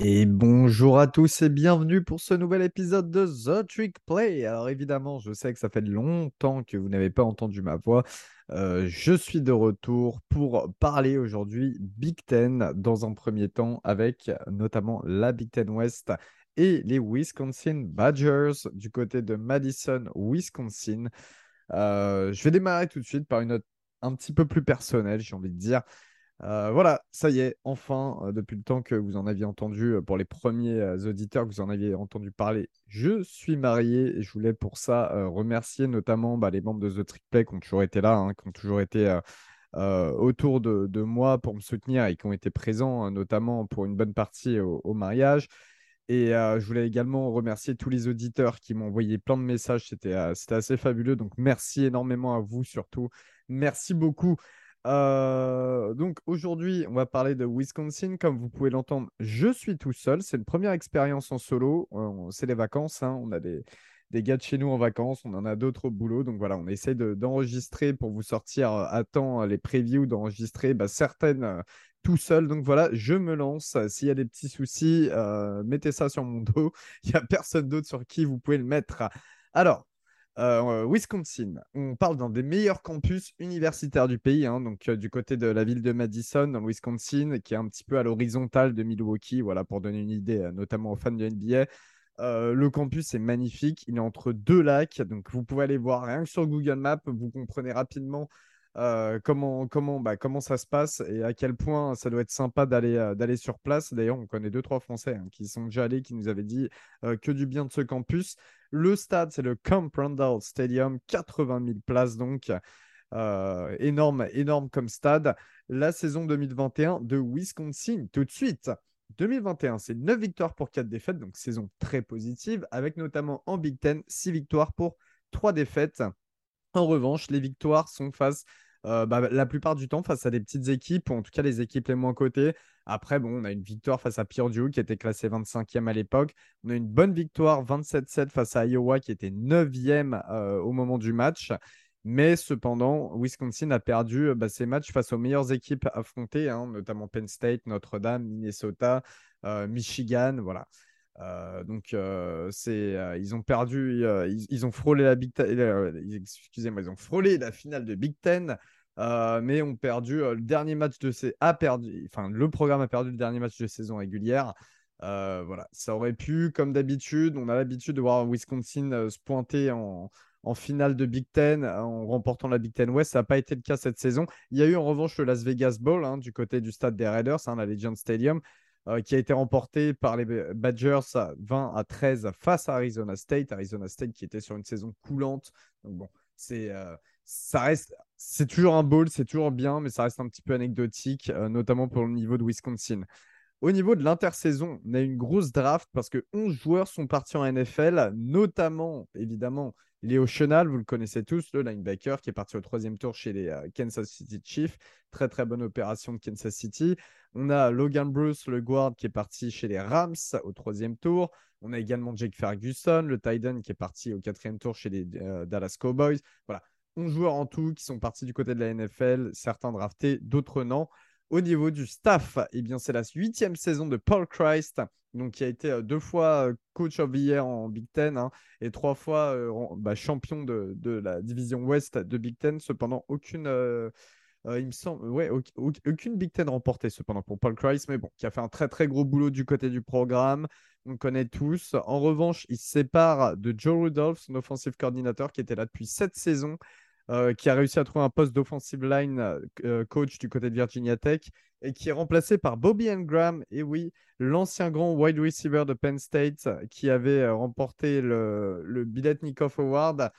Et bonjour à tous et bienvenue pour ce nouvel épisode de The Trick Play. Alors évidemment, je sais que ça fait longtemps que vous n'avez pas entendu ma voix. Euh, je suis de retour pour parler aujourd'hui Big Ten dans un premier temps avec notamment la Big Ten West et les Wisconsin Badgers du côté de Madison, Wisconsin. Euh, je vais démarrer tout de suite par une note un petit peu plus personnelle, j'ai envie de dire. Euh, voilà, ça y est, enfin, euh, depuis le temps que vous en aviez entendu, euh, pour les premiers auditeurs que vous en aviez entendu parler, je suis marié et je voulais pour ça remercier notamment bah, les membres de The Trick Play qui ont toujours été là, hein, qui ont toujours été autour de, moi pour me soutenir et qui ont été présents, hein, notamment pour une bonne partie au, mariage. Et je voulais également remercier tous les auditeurs qui m'ont envoyé plein de messages. C'était assez fabuleux. Donc, merci énormément à vous surtout. Merci beaucoup. Euh, donc aujourd'hui, on va parler de Wisconsin. Comme vous pouvez l'entendre, je suis tout seul. C'est une première expérience en solo. Euh, c'est les vacances. Hein. On a des, gars de chez nous en vacances. On en a d'autres au boulot. Donc voilà, on essaie d'enregistrer pour vous sortir à temps les previews, d'enregistrer bah, certaines euh, tout seul. Donc voilà, je me lance. S'il y a des petits soucis, mettez ça sur mon dos. Il n'y a personne d'autre sur qui vous pouvez le mettre. Alors, euh, Wisconsin, on parle d'un des meilleurs campus universitaires du pays, hein, donc euh, du côté de la ville de Madison, dans le Wisconsin, qui est un petit peu à l'horizontale de Milwaukee, voilà, pour donner une idée, euh, notamment aux fans de NBA. le campus est magnifique, il est entre deux lacs, donc vous pouvez aller voir rien que sur Google Maps, vous comprenez rapidement comment, comment, bah, comment ça se passe et à quel point ça doit être sympa d'aller d'aller sur place. D'ailleurs, on connaît deux, trois Français hein, qui sont déjà allés, qui nous avaient dit que du bien de ce campus. Le stade, c'est le Camp Randall Stadium, 80 000 places donc. Euh, énorme, énorme comme stade. La saison 2021 de Wisconsin, tout de suite. 2021, c'est 9 victoires pour 4 défaites, donc saison très positive, avec notamment en Big Ten 6 victoires pour 3 défaites. En revanche, les victoires sont face bah, la plupart du temps face à des petites équipes, ou en tout cas les équipes les moins cotées. Après, bon, on a une victoire face à Purdue qui était classé 25e à l'époque. On a une bonne victoire 27-7 face à Iowa qui était 9e euh, au moment du match. Mais cependant, Wisconsin a perdu bah, ses matchs face aux meilleures équipes affrontées, hein, notamment Penn State, Notre-Dame, Minnesota, Michigan. Voilà. Donc, c'est, ils ont perdu, ils, ont frôlé la finale de Big Ten euh, mais ont perdu euh, le dernier match de ces a perdu, enfin le programme a perdu le dernier match de saison régulière. Euh, voilà, ça aurait pu, comme d'habitude, on a l'habitude de voir Wisconsin se pointer en, finale de Big Ten en remportant la Big Ten West. Ça n'a pas été le cas cette saison. Il y a eu en revanche le Las Vegas Bowl hein, du côté du stade des Raiders, hein, la Legend Stadium, qui a été remporté par les Badgers 20 à 13 face à Arizona State. Arizona State qui était sur une saison coulante. C'est ça reste, c'est toujours un bowl, c'est toujours bien, mais ça reste un petit peu anecdotique, euh, notamment pour le niveau de Wisconsin. Au niveau de l'intersaison, on a une grosse draft parce que 11 joueurs sont partis en NFL, notamment, évidemment, Léo Chenal, vous le connaissez tous, le linebacker qui est parti au troisième tour chez les euh, Kansas City Chiefs. Très, très bonne opération de Kansas City. On a Logan Bruce, le guard, qui est parti chez les Rams au troisième tour. On a également Jake Ferguson, le Titan, qui est parti au quatrième tour chez les euh, Dallas Cowboys. Voilà, 11 joueurs en tout qui sont partis du côté de la NFL, certains draftés, d'autres non. Au niveau du staff, eh bien, c'est la huitième saison de Paul Christ, donc qui a été euh, deux fois euh, coach of the year en Big Ten hein, et trois fois euh, bah, champion de, la division Ouest de Big Ten. Cependant, aucune, il me semble, ouais, aucune Big Ten remportée cependant pour Paul Christ, mais bon, qui a fait un très très gros boulot du côté du programme. On connaît tous. En revanche, il se sépare de Joe Rudolph, son offensive coordinateur, qui était là depuis sept saisons euh, qui a réussi à trouver un poste d'offensive line euh, coach du côté de Virginia Tech et qui est remplacé par Bobby Engram, et oui, l'ancien grand wide receiver de Penn State qui avait euh, remporté le, le Biletnikoff Award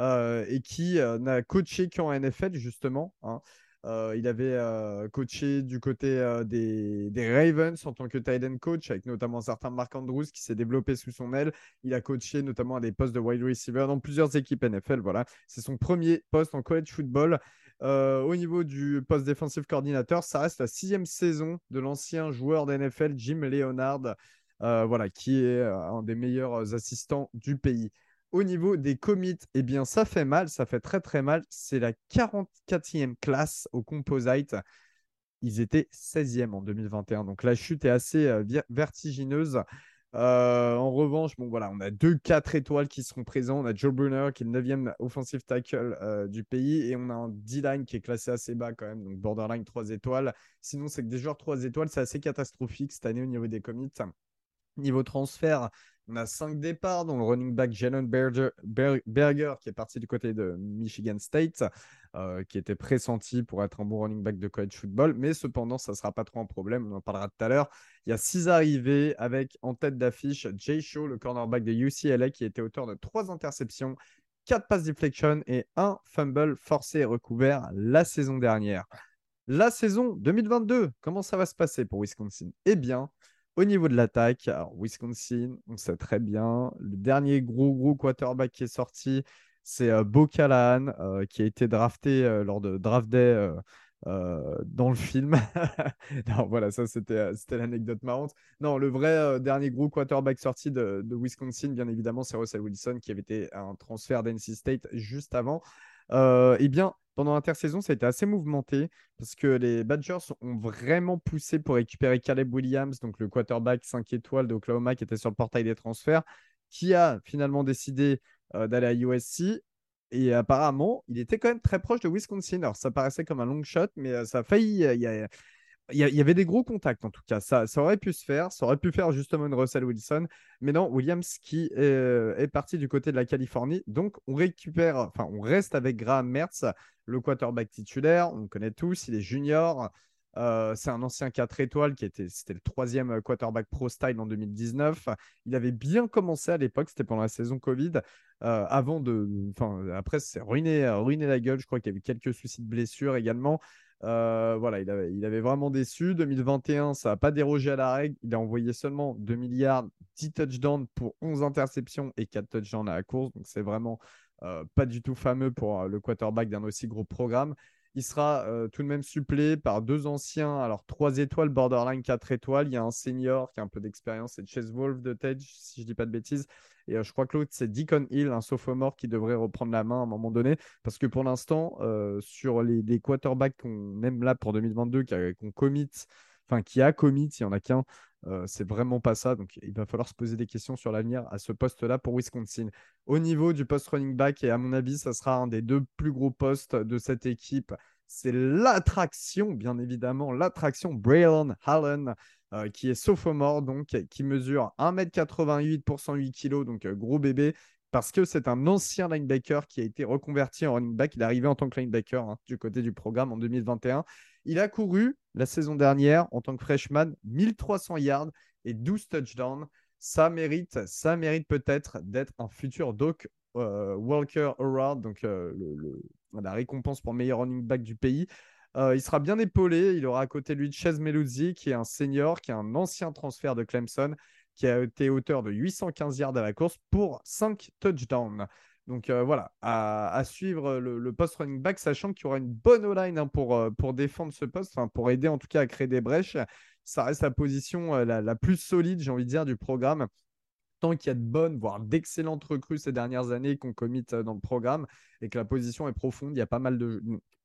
et qui n'a coaché qu'en NFL justement. Hein. Euh, il avait euh, coaché du côté euh, des, Ravens en tant que tight end coach, avec notamment un certain Mark Andrews qui s'est développé sous son aile. Il a coaché notamment à des postes de wide receiver dans plusieurs équipes NFL. Voilà, c'est son premier poste en college football. au niveau du poste défensif coordinateur, ça reste la sixième saison de l'ancien joueur d'NFL Jim Leonard, voilà, qui est un des meilleurs assistants du pays. Au niveau des commits, eh bien, ça fait mal, ça fait très très mal. C'est la 44e classe au composite. Ils étaient 16e en 2021. Donc la chute est assez euh, vertigineuse. Euh, en revanche, bon, voilà, on a deux 4 étoiles qui seront présents. On a Joe Brunner qui est le 9e offensive tackle euh, du pays. Et on a un D-line qui est classé assez bas quand même. Donc borderline 3 étoiles. Sinon, c'est que des joueurs 3 étoiles, c'est assez catastrophique cette année au niveau des commits. Niveau transfert, on a cinq départs, dont le running back Jalen Berger, qui est parti du côté de Michigan State, euh, qui était pressenti pour être un bon running back de college football. Mais cependant, ça ne sera pas trop un problème. On en parlera tout à l'heure. Il y a six arrivées avec en tête d'affiche Jay Shaw, le cornerback de UCLA, qui était auteur de trois interceptions, quatre passes deflection et un fumble forcé et recouvert la saison dernière. La saison 2022, comment ça va se passer pour Wisconsin? Eh bien, au niveau de l'attaque, Wisconsin, on sait très bien. Le dernier gros, gros quarterback qui est sorti, c'est euh, Bo Callahan, euh, qui a été drafté euh, lors de Draft Day dans le film. voilà, ça, c'était l'anecdote marrante. Non, le vrai dernier gros quarterback sorti de, de Wisconsin, bien évidemment, c'est Russell Wilson, qui avait été un transfert d'NC State juste avant. Eh bien, pendant l'intersaison, ça a été assez mouvementé parce que les Badgers ont vraiment poussé pour récupérer Caleb Williams, donc le quarterback 5 étoiles d'Oklahoma qui était sur le portail des transferts, qui a finalement décidé euh, d'aller à USC. Et apparemment, il était quand même très proche de Wisconsin. Alors, ça paraissait comme un long shot, mais euh, ça a failli. Il y, avait des gros contacts en tout cas. Ça, ça, aurait pu se faire. Ça aurait pu faire justement une Russell Wilson. Mais non, Williams qui est, euh, est, parti du côté de la Californie. Donc on récupère, enfin on reste avec Graham Mertz, le quarterback titulaire. On le connaît tous. Il est junior. Euh, c'est un ancien 4 étoiles qui était, le troisième quarterback pro style en 2019. Il avait bien commencé à l'époque, c'était pendant la saison Covid. Euh, avant de, enfin après c'est ruiné, ruiné la gueule. Je crois qu'il y a eu quelques soucis de blessure également. Euh, voilà, il avait, il avait, vraiment déçu. 2021, ça n'a pas dérogé à la règle. Il a envoyé seulement 2 milliards, 10 touchdowns pour 11 interceptions et 4 touchdowns à la course. Donc, c'est vraiment euh, pas du tout fameux pour euh, le quarterback d'un aussi gros programme. Il sera tout de même supplé par deux anciens, alors 3 étoiles, borderline 4 étoiles. Il y a un senior qui a un peu d'expérience, c'est Chase Wolf de Tej, si je dis pas de bêtises. Et euh, je crois que l'autre, c'est Deacon Hill, un sophomore qui devrait reprendre la main à un moment donné. Parce que pour l'instant, euh, sur les, quarterbacks qu'on aime là pour 2022, qu'on commit, enfin qui a commit, il n'y en a qu'un, c'est vraiment pas ça. Donc il va falloir se poser des questions sur l'avenir à ce poste-là pour Wisconsin. Au niveau du post running back, et à mon avis, ça sera un des deux plus gros postes de cette équipe. C'est l'attraction, bien évidemment, l'attraction Braylon Hallen. Qui est sophomore, donc qui mesure 1m88 pour 108 kg, donc gros bébé, parce que c'est un ancien linebacker qui a été reconverti en running back. Il est arrivé en tant que linebacker hein, du côté du programme en 2021. Il a couru la saison dernière en tant que freshman 1300 yards et 12 touchdowns. Ça mérite, ça mérite peut-être d'être un futur Doc euh, Walker Award, donc la récompense pour meilleur running back du pays. Euh, il sera bien épaulé. Il aura à côté de lui Chase Meluzzi, qui est un senior, qui est un ancien transfert de Clemson, qui a été auteur de 815 yards à la course pour 5 touchdowns. Donc euh, voilà, à, suivre le, post running back, sachant qu'il y aura une bonne O-line hein, pour, euh, pour défendre ce poste, pour aider en tout cas à créer des brèches. Ça reste la position la, la, plus solide, j'ai envie de dire, du programme. Tant qu'il y a de bonnes, voire d'excellentes recrues ces dernières années qu'on commit dans le programme et que la position est profonde, il y a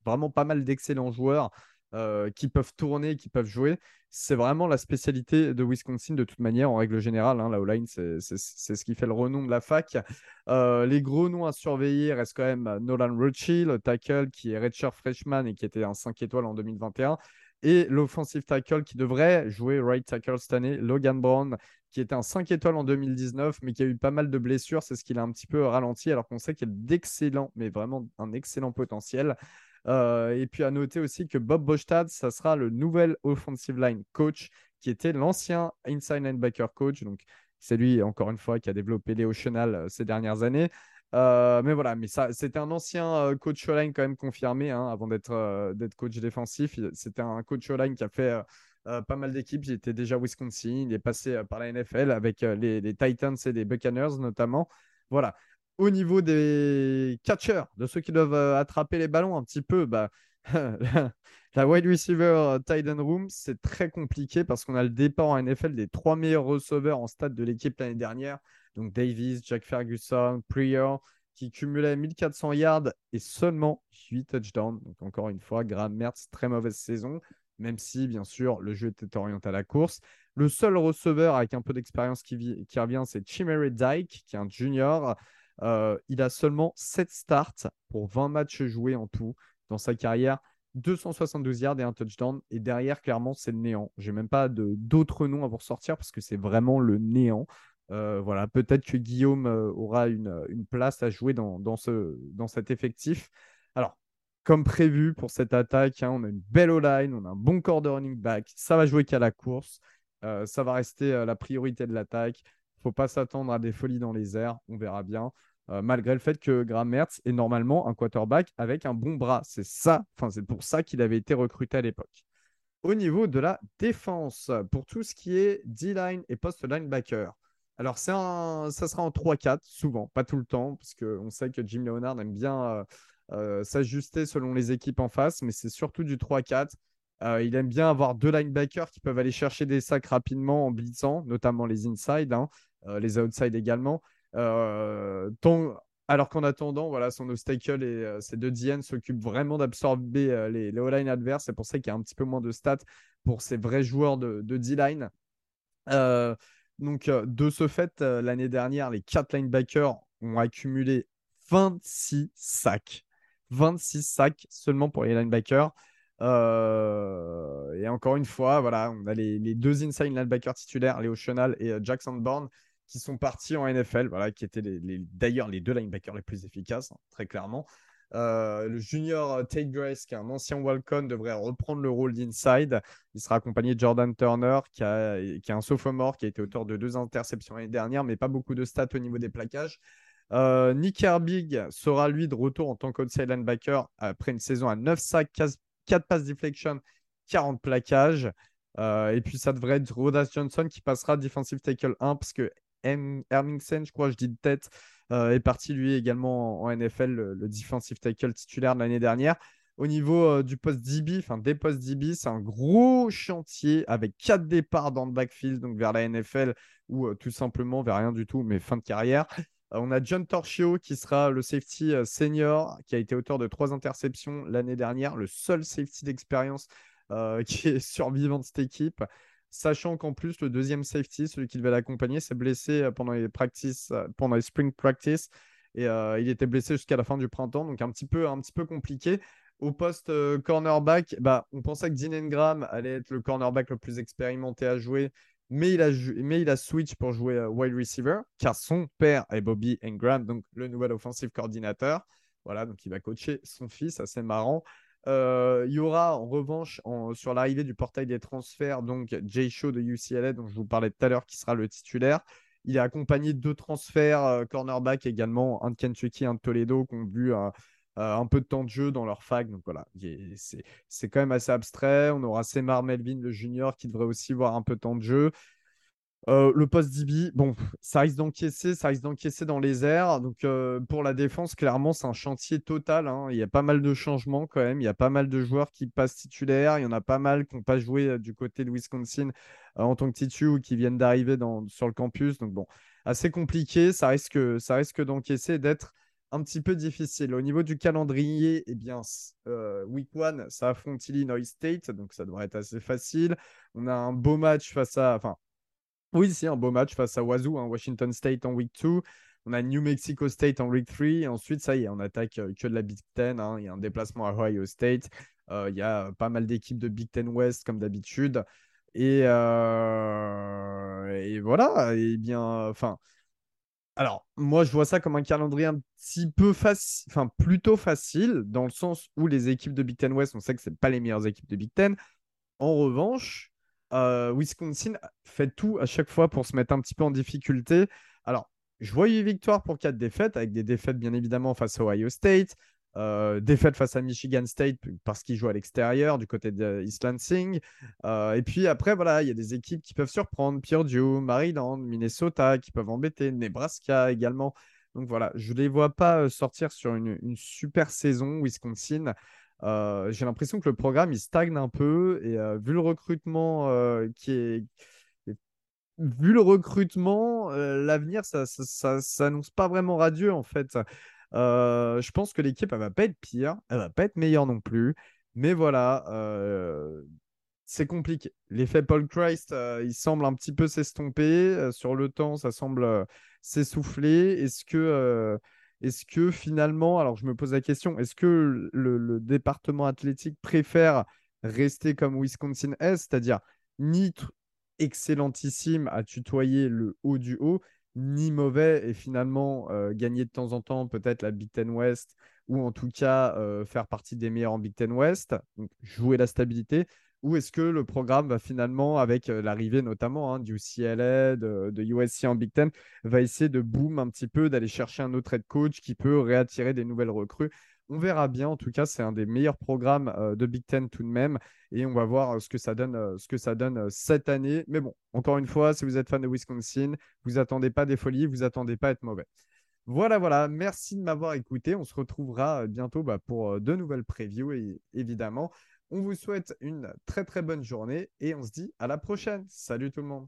vraiment pas mal d'excellents joueurs euh, qui peuvent tourner, qui peuvent jouer. C'est vraiment la spécialité de Wisconsin de toute manière, en règle générale. Hein, la O-line, c'est ce qui fait le renom de la fac. Euh, les gros noms à surveiller restent quand même Nolan Ritchie, le tackle qui est redshirt freshman et qui était un 5 étoiles en 2021. Et l'offensive tackle qui devrait jouer right tackle cette année, Logan Brown, qui était un 5 étoiles en 2019, mais qui a eu pas mal de blessures. C'est ce qui l'a un petit peu ralenti, alors qu'on sait qu'il a d'excellents, mais vraiment un excellent potentiel. Euh, et puis à noter aussi que Bob Bostad, ça sera le nouvel offensive line coach qui était l'ancien inside linebacker coach. Donc c'est lui, encore une fois, qui a développé les Chenal euh, ces dernières années. mais voilà, mais ça, c'était un ancien coach online quand même confirmé hein, avant d'être d'être coach défensif. C'était un coach online qui a fait pas mal d'équipes. Il était déjà Wisconsin, il est passé par la NFL avec les, les, Titans et les Buccaneers notamment. Voilà. Au niveau des catchers, de ceux qui doivent attraper les ballons un petit peu, bah, la wide receiver euh, end room, c'est très compliqué parce qu'on a le départ en NFL des trois meilleurs receveurs en stade de l'équipe l'année dernière. Donc Davis, Jack Ferguson, Prior, qui cumulaient 1400 yards et seulement 8 touchdowns. Donc encore une fois, Graham Mertz, très mauvaise saison, même si bien sûr le jeu était orienté à la course. Le seul receveur avec un peu d'expérience qui, qui, revient, c'est Chimere Dyke, qui est un junior. Euh, il a seulement 7 starts pour 20 matchs joués en tout dans sa carrière. 272 yards et un touchdown. Et derrière, clairement, c'est le néant. J'ai même pas d'autres noms à vous ressortir parce que c'est vraiment le néant. Euh, voilà, peut-être que Guillaume euh, aura une, place à jouer dans, dans, ce, dans cet effectif. Alors, comme prévu pour cette attaque, hein, on a une belle O-line, on a un bon corps de running back. Ça va jouer qu'à la course. Ça va rester la priorité de l'attaque. Faut pas s'attendre à des folies dans les airs. On verra bien. Euh, malgré le fait que Graham Mertz est normalement un quarterback avec un bon bras. C'est ça, enfin c'est pour ça qu'il avait été recruté à l'époque. Au niveau de la défense, pour tout ce qui est D-line et post-linebacker, alors un, ça sera en 3-4, souvent, pas tout le temps, parce qu'on sait que Jim Leonard aime bien euh, euh, s'ajuster selon les équipes en face, mais c'est surtout du 3-4. il aime bien avoir deux linebackers qui peuvent aller chercher des sacs rapidement en blitzant, notamment les inside, hein, les outside également. Euh, alors qu'en attendant, voilà, son obstacle et euh, ses deux DN s'occupent vraiment d'absorber euh, les, les O-line adverses. C'est pour ça qu'il y a un petit peu moins de stats pour ces vrais joueurs de, de D-line. donc, de ce fait, l'année dernière, les quatre linebackers ont accumulé 26 sacs. 26 sacs seulement pour les linebackers. et encore une fois, voilà, on a les, les deux inside linebackers titulaires, Léo Chenal et Jackson Bourne, qui sont partis en NFL, voilà, qui étaient d'ailleurs les deux linebackers les plus efficaces, hein, très clairement. Euh, le junior euh, Tate Grace, qui est un ancien Walcon, devrait reprendre le rôle d'inside. Il sera accompagné de Jordan Turner, qui, est un sophomore, qui a été auteur de deux interceptions l'année dernière, mais pas beaucoup de stats au niveau des plaquages. Euh, Nick Herbig sera lui de retour en tant qu'outside linebacker après une saison à 9 sacs, 4 passes deflection, 40 plaquages. et puis ça devrait être Rodas Johnson qui passera defensive tackle 1 parce que Hermingsen, je crois, je dis de tête, euh, est parti lui également en, NFL, le, defensive tackle titulaire de l'année dernière. Au niveau euh, du poste DB, enfin des postes DB, c'est un gros chantier avec quatre départs dans le backfield, donc vers la NFL ou euh, tout simplement vers rien du tout, mais fin de carrière. on a John Torchio qui sera le safety senior, qui a été auteur de trois interceptions l'année dernière, le seul safety d'expérience qui est survivant de cette équipe sachant qu'en plus, le deuxième safety, celui qui devait l'accompagner, s'est blessé euh, pendant les, practice, euh, pendant les spring practice. Et euh, il était blessé jusqu'à la fin du printemps, donc un petit peu, un petit peu compliqué. Au poste cornerback, bah, on pensait que Dean Engram allait être le cornerback le plus expérimenté à jouer, mais il a, mais il a switch pour jouer wide receiver, car son père est Bobby Engram, donc le nouvel offensive coordinateur. Voilà, donc il va coacher son fils, assez marrant. Il y aura en revanche sur l'arrivée du portail des transferts, donc Jay Shaw de UCLA, dont je vous parlais tout à l'heure, qui sera le titulaire. Il est accompagné de deux transferts cornerback également, un de Kentucky, un de Toledo, qui ont vu un peu de temps de jeu dans leur fac. Donc voilà, c'est quand même assez abstrait. On aura Semar Melvin, le junior, qui devrait aussi voir un peu de temps de jeu. Euh, le poste DB, bon, ça risque d'encaisser, ça risque d'encaisser dans les airs. Donc euh, pour la défense, clairement, c'est un chantier total. Hein. Il y a pas mal de changements quand même. Il y a pas mal de joueurs qui passent titulaires. Il y en a pas mal qui n'ont pas joué euh, du côté de Wisconsin en tant que titu ou qui viennent d'arriver sur le campus. Donc bon, assez compliqué. Ça risque, ça risque d'encaisser, d'être un petit peu difficile. Au niveau du calendrier, eh bien, week one, ça affronte Illinois State, donc ça devrait être assez facile. On a un beau match face à, enfin, oui, c'est un beau match face à Wazoo, hein, Washington State en week 2. On a New Mexico State en week 3. Et ensuite, ça y est, on attaque euh, que de la Big Ten. Hein. Il y a un déplacement à Ohio State. Euh, il y a pas mal d'équipes de Big Ten West, comme d'habitude. Et, euh, et, voilà. Et bien, enfin. Alors, moi, je vois ça comme un calendrier un petit peu facile, enfin, plutôt facile, dans le sens où les équipes de Big Ten West, on sait que ce pas les meilleures équipes de Big Ten. En revanche, euh, Wisconsin fait tout à chaque fois pour se mettre un petit peu en difficulté. Alors, 8 victoires pour 4 défaites, avec des défaites bien évidemment face à Ohio State, euh, défaite face à Michigan State parce qu'ils jouent à l'extérieur du côté de East Lansing. Euh, et puis après, voilà, il y a des équipes qui peuvent surprendre. Purdue, Maryland, Minnesota qui peuvent embêter, Nebraska également. Donc voilà, je ne les vois pas euh, sortir sur une super saison, Wisconsin. J'ai l'impression que le programme il stagne un peu et vu le recrutement qui est vu le recrutement, l'avenir, ça, ça, s'annonce pas vraiment radieux en fait. Euh, je pense que l'équipe, elle va pas être pire, elle va pas être meilleure non plus. Mais voilà, euh, c'est compliqué. L'effet Paul Christ, euh, il semble un petit peu s'estomper. sur le temps, ça semble s'essouffler. Est-ce que, est que finalement, alors je me pose la question, est-ce que le, département athlétique préfère rester comme Wisconsin est, c'est-à-dire ni excellentissime à tutoyer le haut du haut, ni mauvais et finalement euh, gagner de temps en temps peut-être la Big Ten West ou en tout cas euh, faire partie des meilleurs en Big Ten West, donc jouer la stabilité ou est-ce que le programme va finalement, avec euh, l'arrivée notamment hein, du CLA, de, USC en Big Ten, va essayer de boom un petit peu, d'aller chercher un autre head coach qui peut réattirer des nouvelles recrues? On verra bien. En tout cas, c'est un des meilleurs programmes euh, de Big Ten tout de même. Et on va voir euh, ce que ça donne, cette année. Mais bon, encore une fois, si vous êtes fan de Wisconsin, vous attendez pas des folies, vous attendez pas être mauvais. Voilà, voilà. Merci de m'avoir écouté. On se retrouvera bientôt bah, pour de nouvelles previews, et, évidemment. On vous souhaite une très très bonne journée et on se dit à la prochaine. Salut tout le monde.